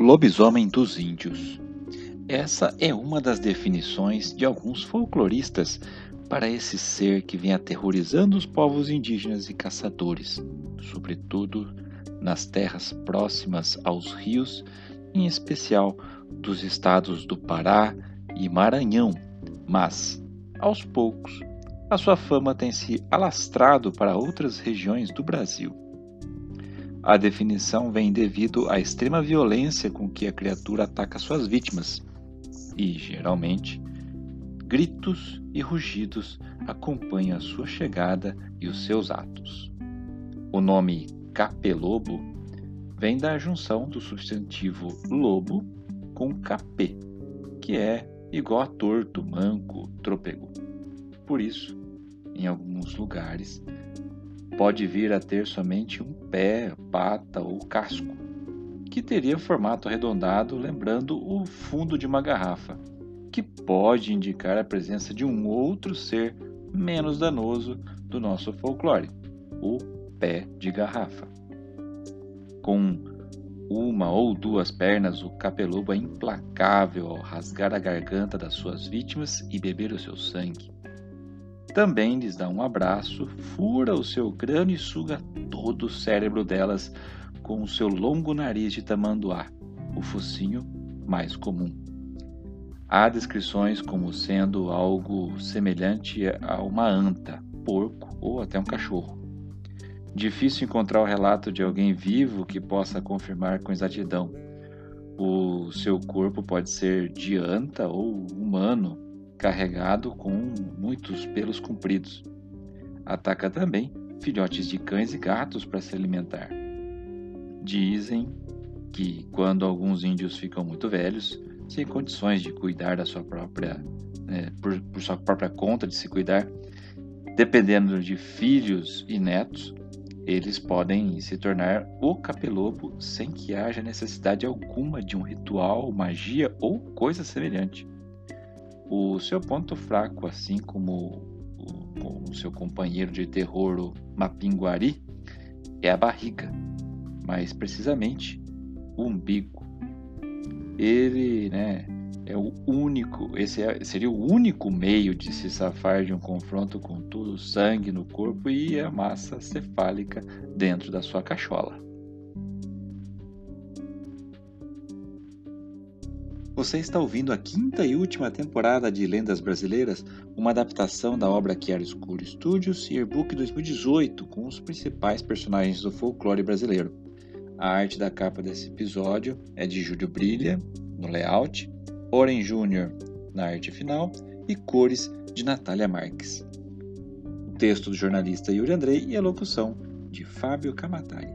Lobisomem dos Índios. Essa é uma das definições de alguns folcloristas para esse ser que vem aterrorizando os povos indígenas e caçadores, sobretudo nas terras próximas aos rios, em especial dos estados do Pará e Maranhão. Mas, aos poucos, a sua fama tem se alastrado para outras regiões do Brasil. A definição vem devido à extrema violência com que a criatura ataca suas vítimas, e, geralmente, gritos e rugidos acompanham a sua chegada e os seus atos. O nome capelobo vem da junção do substantivo lobo com capê, que é igual a torto, manco, trôpego. Por isso, em alguns lugares, pode vir a ter somente um pé, pata ou casco, que teria formato arredondado, lembrando o fundo de uma garrafa, que pode indicar a presença de um outro ser menos danoso do nosso folclore, o pé de garrafa. Com uma ou duas pernas, o capelobo é implacável ao rasgar a garganta das suas vítimas e beber o seu sangue. Também lhes dá um abraço, fura o seu crânio e suga todo o cérebro delas com o seu longo nariz de tamanduá, o focinho mais comum. Há descrições como sendo algo semelhante a uma anta, porco ou até um cachorro. Difícil encontrar o relato de alguém vivo que possa confirmar com exatidão. O seu corpo pode ser de anta ou humano, carregado com muitos pelos compridos. Ataca também filhotes de cães e gatos para se alimentar. Dizem que quando alguns índios ficam muito velhos, sem condições de cuidar da sua própria, né, por, por sua própria conta de se cuidar, dependendo de filhos e netos, eles podem se tornar o capelobo sem que haja necessidade alguma de um ritual, magia ou coisa semelhante. O seu ponto fraco, assim como o, o seu companheiro de terror, o Mapinguari, é a barriga, mais precisamente o umbigo. Ele, né, é o único, esse é, seria o único meio de se safar de um confronto com todo o sangue no corpo e a massa cefálica dentro da sua cachola. Você está ouvindo a quinta e última temporada de Lendas Brasileiras, uma adaptação da obra Chiaroscuro Studios e Yearbook 2018, com os principais personagens do folclore brasileiro. A arte da capa desse episódio é de Júlio Brilha, no layout, Oren Júnior na arte final e cores de Natália Marques. O texto do jornalista Yuri Andrei e a locução de Fábio Camatari.